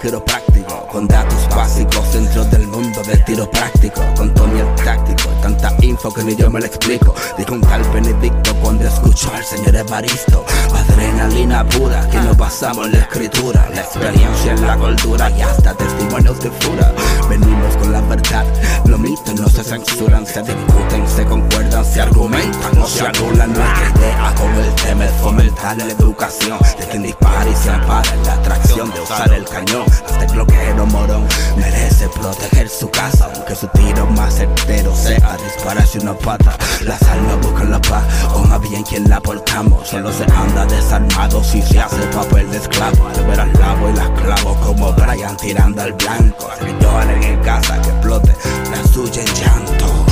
quiropráctico, con datos básicos dentro del mundo del tiro práctico, con Tony el táctico, tanta info que ni yo me lo explico, dijo un tal Benedicto cuando escuchó al señor Evaristo, adrenalina pura, que nos basamos en la escritura, la experiencia en la cultura y hasta testimonios de fura, venimos con la verdad, los mitos no se censuran, se discuten, se concuerdan, se argumentan, no se anulan nuestra idea con el tema es fomentar la educación de quien dispara y se ampara en la atracción de usar el cañón. Hasta el bloqueo morón merece proteger su casa, aunque su tiro más certero sea dispararse una pata. Las almas buscan la paz, o más bien quien la portamos. Solo se anda desarmado si se hace papel de esclavo. Al ver al lavo y las clavo como Brian tirando al blanco. Lloren en casa que explote la suya en llanto.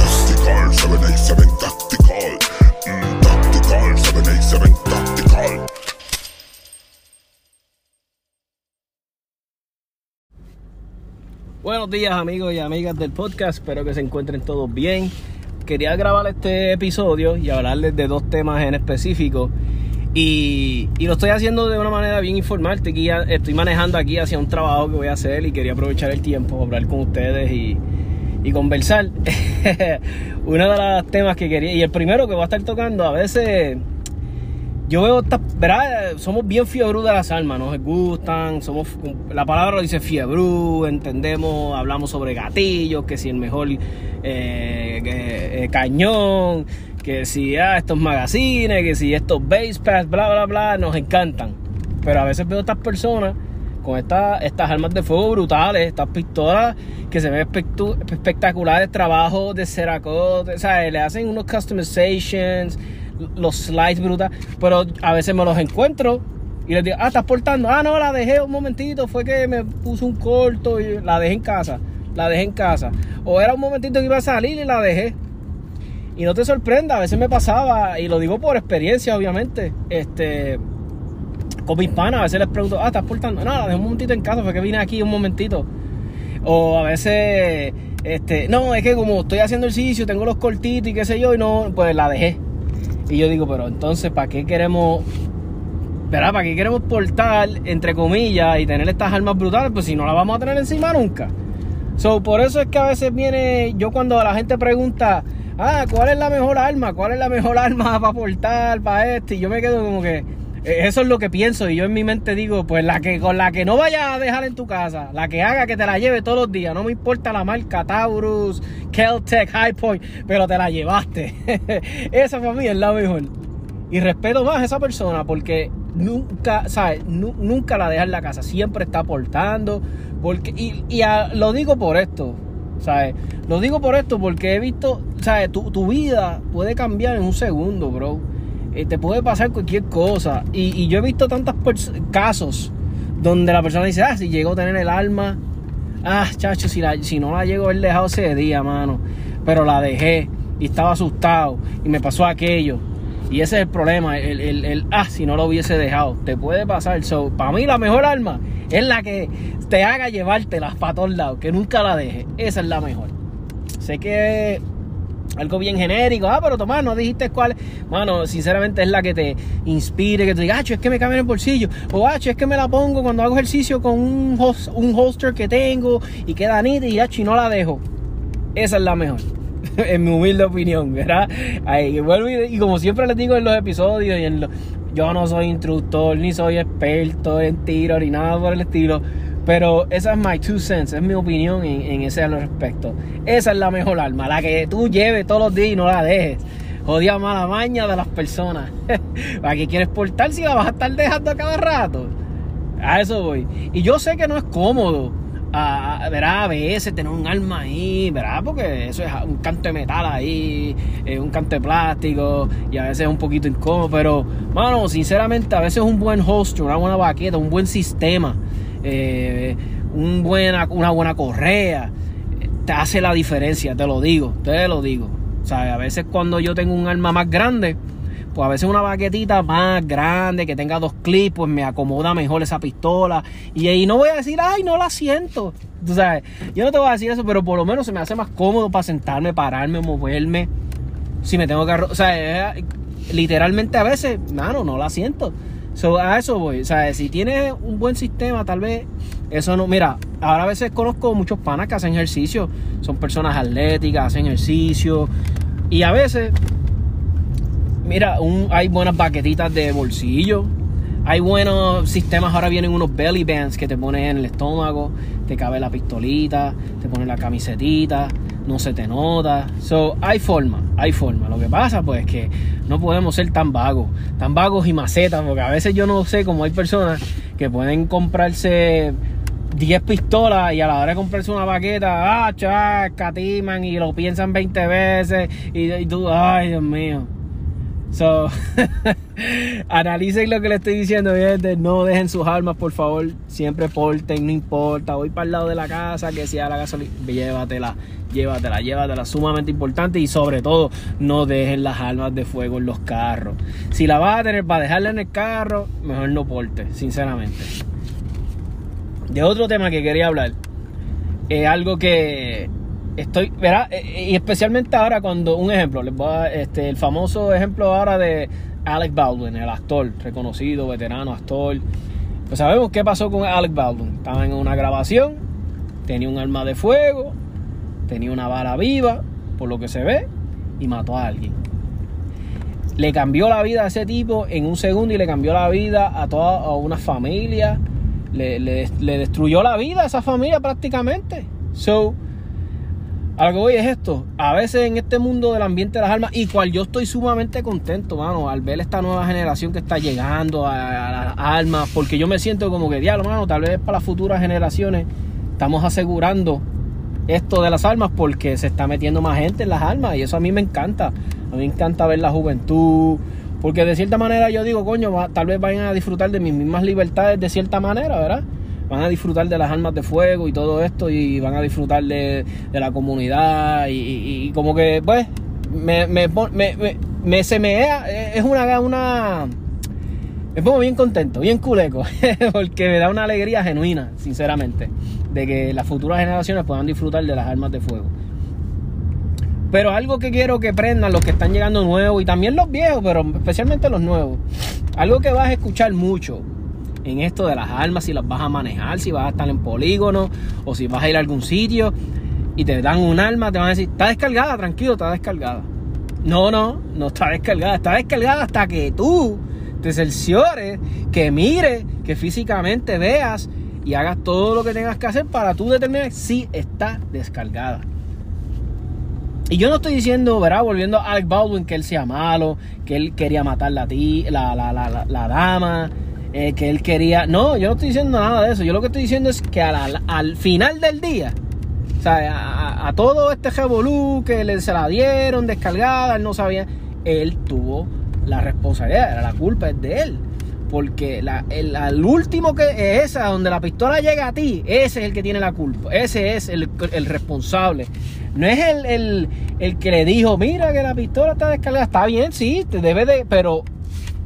Tactical, 787 Tactical. Mm, tactical, 787 Tactical. Buenos días amigos y amigas del podcast, espero que se encuentren todos bien. Quería grabar este episodio y hablarles de dos temas en específico. Y, y lo estoy haciendo de una manera bien informal. Estoy manejando aquí hacia un trabajo que voy a hacer y quería aprovechar el tiempo para hablar con ustedes y, y conversar. Uno de los temas que quería, y el primero que voy a estar tocando, a veces yo veo, estas- ¿verdad? Somos bien fiebru de las almas, nos gustan, somos, la palabra lo dice fiebru, entendemos, hablamos sobre gatillos, que si el mejor eh, eh, cañón, que si ah, estos magazines, que si estos base pass, bla, bla, bla, nos encantan. Pero a veces veo estas personas con estas, estas armas de fuego brutales, estas pistolas que se ven espectaculares, trabajos de Cerakote, o sea, le hacen unos customizations, los slides brutales, pero a veces me los encuentro y les digo, ah, estás portando, ah, no, la dejé un momentito, fue que me puso un corto y la dejé en casa, la dejé en casa, o era un momentito que iba a salir y la dejé. Y no te sorprenda, a veces me pasaba, y lo digo por experiencia, obviamente, este, con mis panas, a veces les pregunto, ah, ¿estás portando? No, la dejé un momentito en casa, fue que vine aquí un momentito. O a veces, este, no, es que como estoy haciendo ejercicio, tengo los cortitos y qué sé yo, y no, pues la dejé. Y yo digo, pero entonces, ¿para qué queremos, verdad? ¿Para qué queremos portar, entre comillas, y tener estas armas brutales? Pues si no las vamos a tener encima nunca. So, por eso es que a veces viene, yo cuando la gente pregunta, ah, ¿cuál es la mejor arma? ¿Cuál es la mejor arma para portar, para este? Y yo me quedo como que, eso es lo que pienso. Y yo en mi mente digo, pues la que con la que no vayas a dejar en tu casa, la que haga que te la lleve todos los días. No me importa la marca Taurus, Keltec, High Point, pero te la llevaste. Esa para mí es la mejor. Y respeto más a esa persona porque nunca, ¿sabes? Nu- nunca la deja en la casa. Siempre está aportando. Porque, y y lo digo por esto, ¿sabes? Lo digo por esto porque he visto, ¿sabes? Tu, tu vida puede cambiar en un segundo, bro. Eh, te puede pasar cualquier cosa. Y, y yo he visto tantos casos donde la persona dice, ah, si llegó a tener el alma, ah, chacho, si, si no la llego a haber dejado ese día, mano. Pero la dejé y estaba asustado y me pasó aquello. Y ese es el problema, el, el, el, ah, si no lo hubiese dejado, te puede pasar. So, para mí la mejor arma es la que te haga llevártela para todos lados, que nunca la dejes. Esa es la mejor. Sé que algo bien genérico, ah, pero Tomás, no dijiste cuál. Mano, sinceramente es la que te inspire, que te diga, acho, es que me cabe en el bolsillo. O, acho, es que me la pongo cuando hago ejercicio con un, hos- un holster que tengo y queda nítida y, acho, y no la dejo. Esa es la mejor. en mi humilde opinión, ¿verdad? Ay, vuelvo y, y como siempre les digo en los episodios, y en lo- yo no soy instructor, ni soy experto en tiro, ni nada por el estilo. Pero esa es my two cents, es mi opinión en, en ese respecto. Esa es la mejor arma, la que tú lleves todos los días y no la dejes. Jodida mala maña de las personas. ¿Para qué quieres portar si la vas a estar dejando a cada rato? A eso voy. Y yo sé que no es cómodo, a, a- ¿verdad? A veces tener un arma ahí, ¿verdad? Porque eso es un canto de metal ahí, eh, un canto de plástico, y a veces es un poquito incómodo, pero, mano, sinceramente, a veces un buen holster, una buena baqueta, un buen sistema, eh, un buena, una buena correa, te hace la diferencia, te lo digo, te lo digo. Sea, a veces cuando yo tengo un arma más grande, pues a veces una baquetita más grande que tenga dos clips, pues me acomoda mejor esa pistola. Y ahí no voy a decir, ay, no la siento. Tú sabes, yo no te voy a decir eso, pero por lo menos se me hace más cómodo para sentarme, pararme, moverme. Si me tengo que. O sea, eh, literalmente a veces, mano, no la siento. So, a eso voy. O sea, si tienes un buen sistema, tal vez eso no. Mira, ahora a veces conozco muchos panas que hacen ejercicio. Son personas atléticas, hacen ejercicio. Y a veces Mira, un- hay buenas baquetitas de bolsillo. Hay buenos sistemas. Ahora vienen unos belly bands que te pones en el estómago. Te cabe la pistolita. Te pones la camisetita. No se te nota. So, hay forma. Hay forma. Lo que pasa, pues, que no podemos ser tan vagos. Tan vagos y macetas. Porque a veces yo no sé cómo hay personas que pueden comprarse 10 pistolas y a la hora de comprarse una baqueta, ah, chac, catiman y lo piensan 20 veces. Y, y tú, ay, Dios mío. So, analicen lo que le estoy diciendo. No dejen sus armas, por favor. Siempre porten, no importa. Voy para el lado de la casa, que sea la gasolina. Llévatela, llévatela, llévatela. Sumamente importante. Y sobre todo, no dejen las armas de fuego en los carros. Si la vas a tener para dejarla en el carro, mejor no porte, sinceramente. De otro tema que quería hablar. Es algo que estoy, ¿verdad? Eh, Y especialmente ahora cuando, un ejemplo, les voy a, este, el famoso ejemplo ahora de Alec Baldwin, el actor, reconocido, veterano, actor. Pues sabemos qué pasó con Alec Baldwin. Estaba en una grabación, tenía un arma de fuego, tenía una bala viva, por lo que se ve, y mató a alguien. Le cambió la vida a ese tipo en un segundo y le cambió la vida a toda a una familia. Le, le- le destruyó la vida a esa familia prácticamente. So, a lo que voy es esto. A veces en este mundo del ambiente de las armas, y cual yo estoy sumamente contento, mano, al ver esta nueva generación que está llegando a, las armas, porque yo me siento como que, diablo, mano, tal vez para las futuras generaciones estamos asegurando esto de las armas porque se está metiendo más gente en las armas y eso a mí me encanta. A mí me encanta ver la juventud, porque de cierta manera yo digo, coño, tal vez vayan a disfrutar de mis mismas libertades de cierta manera, ¿verdad? Van a disfrutar de las armas de fuego y todo esto y van a disfrutar de, de la comunidad y, como que, pues, me, me, me, me- se me es una, una me pongo bien contento, bien culeco, porque me da una alegría genuina, sinceramente, de que las futuras generaciones puedan disfrutar de las armas de fuego. Pero algo que quiero que prendan los que están llegando nuevos y también los viejos, pero especialmente los nuevos. Algo que vas a escuchar mucho en esto de las armas, si las vas a manejar, si vas a estar en polígono o si vas a ir a algún sitio y te dan un arma, te van a decir, está descargada, tranquilo, está descargada. No, no, no está descargada, está descargada hasta que tú te cerciores, que mires, que físicamente veas y hagas todo lo que tengas que hacer para tú determinar si está descargada. Y yo no estoy diciendo, ¿verdad? Volviendo a Alec Baldwin, que él sea malo, que él quería matar la, la, la, la dama, eh, que él quería... No, yo no estoy diciendo nada de eso. Yo lo que estoy diciendo es que a la- al final del día, o sea, a, a- a todo este revolú que le, se la dieron descargada, él no sabía, él tuvo la responsabilidad, era la culpa es de él. Porque la, el, al último que es esa, donde la pistola llega a ti, ese es el que tiene la culpa. Ese es el, el responsable. No es el, el, el que le dijo, mira que la pistola está descargada. Está bien, sí, te debe de. Pero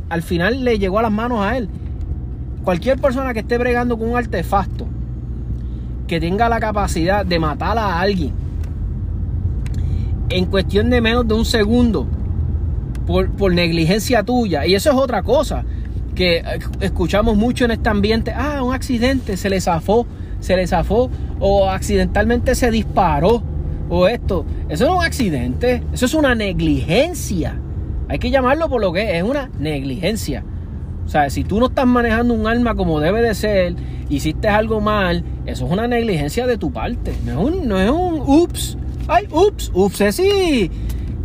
al final le llegó a las manos a él. Cualquier persona que esté bregando con un artefacto que tenga la capacidad de matar a alguien en cuestión de menos de un segundo por, por negligencia tuya. Y eso es otra cosa que escuchamos mucho en este ambiente. Ah, un accidente, se le zafó, se le zafó o accidentalmente se disparó o esto. Eso no es un accidente, eso es una negligencia. Hay que llamarlo por lo que es, es una negligencia. O sea, si tú no estás manejando un arma como debe de ser, hiciste algo mal, eso es una negligencia de tu parte. No es un, no es un ups. Ay, ups, ups, sí.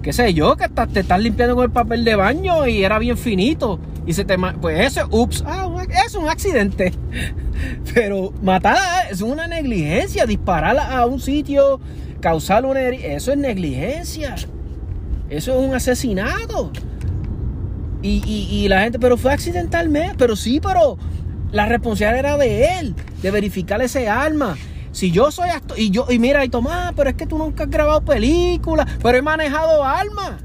Qué sé yo, que estás- te estás limpiando con el papel de baño y era bien finito. Y se te. Pues eso es ups. Ah, es un accidente. Pero matar es una negligencia. Disparar a un sitio, causar una herida. Eso es negligencia. Eso es un asesinato. Y, la gente, pero fue accidentalmente, pero sí, pero la responsabilidad era de él, de verificar ese arma. Si yo soy actor, y yo, y mira, y Tomás, pero es que tú nunca has grabado películas, pero he manejado armas.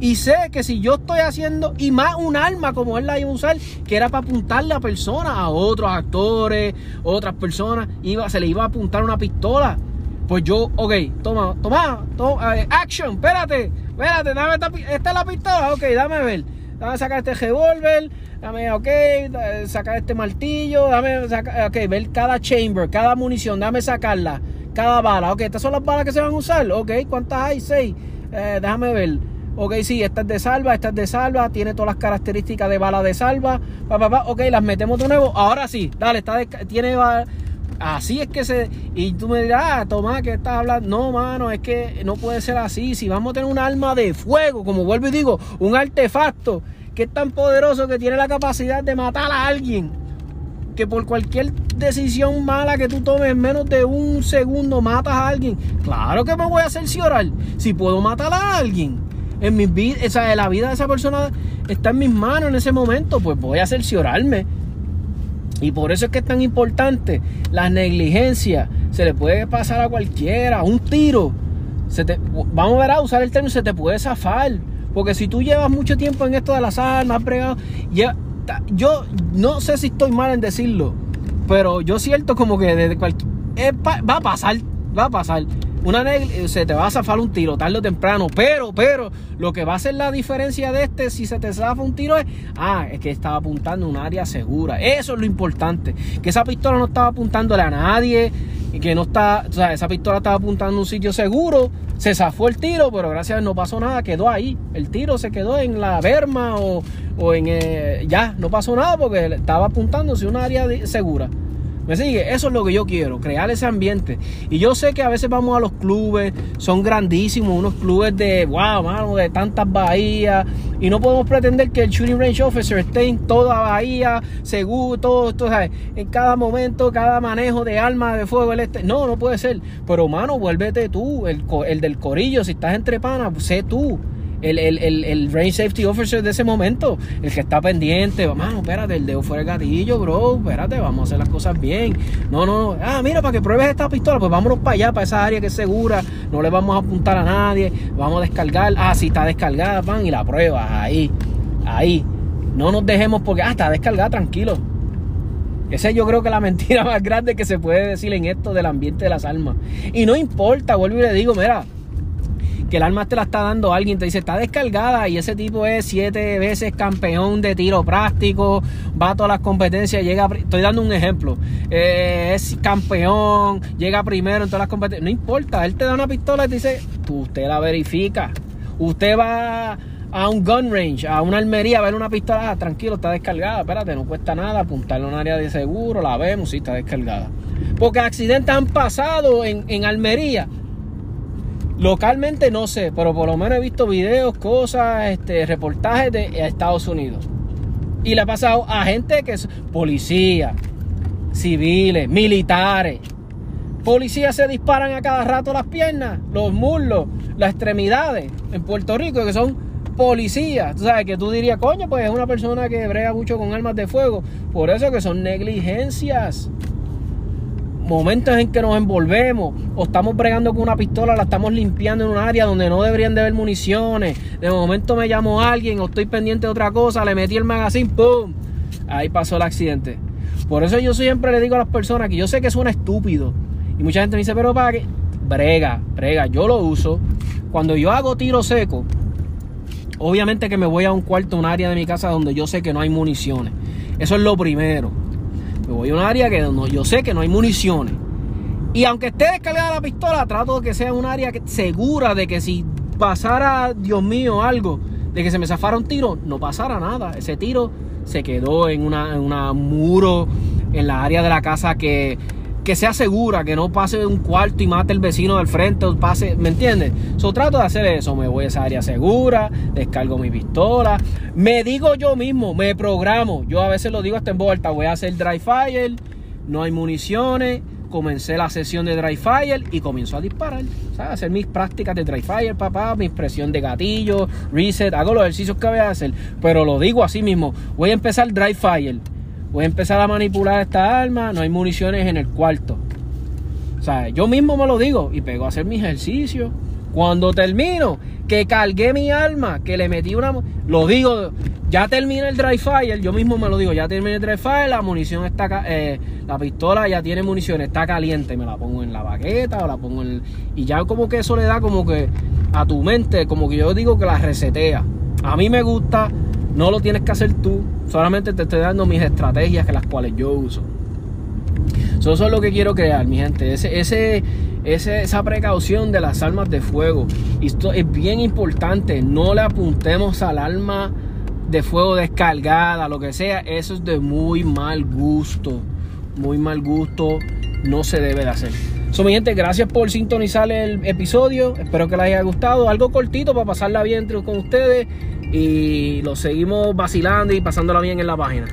Y sé que si yo estoy haciendo, y más un arma como él la iba a usar, que era para apuntarle a personas, a otros actores, otras personas, iba, se le iba a apuntar una pistola. Pues yo, ok, toma, toma, toma eh, action, espérate, espérate, dame esta, esta es la pistola, ok, dame ver. Dame sacar este revólver, dame, ok, sacar este martillo, dame sacar, ok, ver cada chamber, cada munición, dame sacarla, cada bala, ok, estas son las balas que se van a usar, ok, ¿cuántas hay? Seis, Eh, déjame ver. Ok, sí, esta es de salva, esta es de salva, tiene todas las características de bala de salva, pa, pa, pa, ok, las metemos de nuevo, ahora sí, dale, está de- tiene Así es que se. Y tú me dirás, ah, Tomás, que estás hablando? No, mano, es que no puede ser así. Si vamos a tener un arma de fuego, como vuelvo y digo, un artefacto que es tan poderoso que tiene la capacidad de matar a alguien, que por cualquier decisión mala que tú tomes en menos de un segundo matas a alguien. Claro que me voy a cerciorar. Si puedo matar a alguien, en mi vida, o sea, la vida de esa persona está en mis manos en ese momento, pues voy a cerciorarme. Y por eso es que es tan importante las negligencias. Se le puede pasar a cualquiera, un tiro. Se te- vamos a ver a usar el término, se te puede zafar. Porque si tú llevas mucho tiempo en esto de las armas, has bregado, ya- yo no sé si estoy mal en decirlo, pero yo siento como que desde cualquier... pa- va a pasar, va a pasar. Una neg- se te va a zafar un tiro tarde o temprano, pero, pero, lo que va a hacer la diferencia de este, si se te zafa un tiro, es, ah, es que estaba apuntando a un área segura. Eso es lo importante. Que esa pistola no estaba apuntándole a nadie, y que no está, o sea, esa pistola estaba apuntando a un sitio seguro. Se zafó el tiro, pero gracias a Dios no pasó nada, quedó ahí. El tiro se quedó en la berma o, o en. eh, ya, no pasó nada porque estaba apuntándose a un área segura. ¿Me sigue? Eso es lo que yo quiero, crear ese ambiente. Y yo sé que a veces vamos a los clubes, son grandísimos, unos clubes de, wow, mano, de tantas bahías. Y no podemos pretender que el shooting range officer esté en toda bahía, seguro, todo, ¿sabes? En cada momento, cada manejo de armas de fuego. Él esté- No, no puede ser. Pero, mano, vuélvete tú, el, el del corillo, si estás entre panas, sé tú el, el, el, el range safety officer de ese momento, el que está pendiente, mano, espérate, el dedo fuera del gatillo, bro, espérate, vamos a hacer las cosas bien. No, no, no, ah, mira, para que pruebes esta pistola, pues vámonos para allá, para esa área que es segura, no le vamos a apuntar a nadie, vamos a descargar, ah, sí está descargada, pan, y la pruebas, ahí, ahí. No nos dejemos porque, ah, está descargada, tranquilo. Esa yo creo que la mentira más grande que se puede decir en esto del ambiente de las armas. Y no importa, vuelvo y le digo, mira, que el arma te la está dando alguien, te dice está descargada y ese tipo es siete veces campeón de tiro práctico, va a todas las competencias, llega, estoy dando un ejemplo, eh, es campeón, llega primero en todas las competencias, no importa, él te da una pistola y te dice, tú, usted la verifica, usted va a un gun range, a una armería, a ver una pistola, ah, tranquilo, está descargada, espérate, no cuesta nada, apuntarle a un área de seguro, la vemos, sí, está descargada. Porque accidentes han pasado en, en Almería, Localmente no sé, pero por lo menos he visto videos, cosas, este, reportajes de Estados Unidos. Y le ha pasado a gente que es policía, civiles, militares. Policías se disparan a cada rato las piernas, los muslos, las extremidades en Puerto Rico, que son policías. Tú sabes que tú dirías, coño, pues es una persona que brega mucho con armas de fuego. Por eso que son negligencias momentos en que nos envolvemos o estamos bregando con una pistola, la estamos limpiando en un área donde no deberían de haber municiones. De momento me llamo a alguien o estoy pendiente de otra cosa, le metí el magazine, ¡pum! Ahí pasó el accidente. Por eso yo siempre le digo a las personas que yo sé que suena estúpido. Y mucha gente me dice, pero para qué? Brega, brega, yo lo uso. Cuando yo hago tiro seco, obviamente que me voy a un cuarto, un área de mi casa donde yo sé que no hay municiones. Eso es lo primero. Me voy a un área que no, yo sé que no hay municiones. Y aunque esté descargada la pistola, trato de que sea un área segura de que si pasara, Dios mío, algo, de que se me zafara un tiro, no pasara nada. Ese tiro se quedó en una, en una muro, en la área de la casa que, que sea segura, que no pase de un cuarto y mate el vecino del frente, o pase, ¿me entiendes? So, trato de hacer eso, me voy a esa área segura, descargo mi pistola, me digo yo mismo, me programo, yo a veces lo digo hasta en vuelta, voy a hacer dry fire, no hay municiones, comencé la sesión de dry fire y comienzo a disparar, ¿sabes? hacer mis prácticas de dry fire, papá, mi presión de gatillo, reset, hago los ejercicios que voy a hacer, pero lo digo así mismo, voy a empezar dry fire, voy a empezar a manipular esta arma, no hay municiones en el cuarto. O sea, yo mismo me lo digo y pego a hacer mis ejercicios. Cuando termino, que cargué mi arma, que le metí una... Lo digo, ya terminé el dry fire, yo mismo me lo digo, ya terminé el dry fire, la munición está... eh, la pistola ya tiene munición, está caliente, me la pongo en la baqueta o la pongo en... Y ya como que eso le da como que a tu mente, como que yo digo que la resetea. A mí me gusta, no lo tienes que hacer tú, solamente te estoy dando mis estrategias que las cuales yo uso. So, eso es lo que quiero crear, mi gente. Esa precaución de las armas de fuego. Esto es bien importante. No le apuntemos al arma de fuego descargada, lo que sea. Eso es de muy mal gusto. Muy mal gusto. No se debe de hacer. So, mi gente, gracias por sintonizar el episodio. Espero que les haya gustado. Algo cortito para pasarla bien entre- con ustedes. Y lo seguimos vacilando y pasándola bien en la página.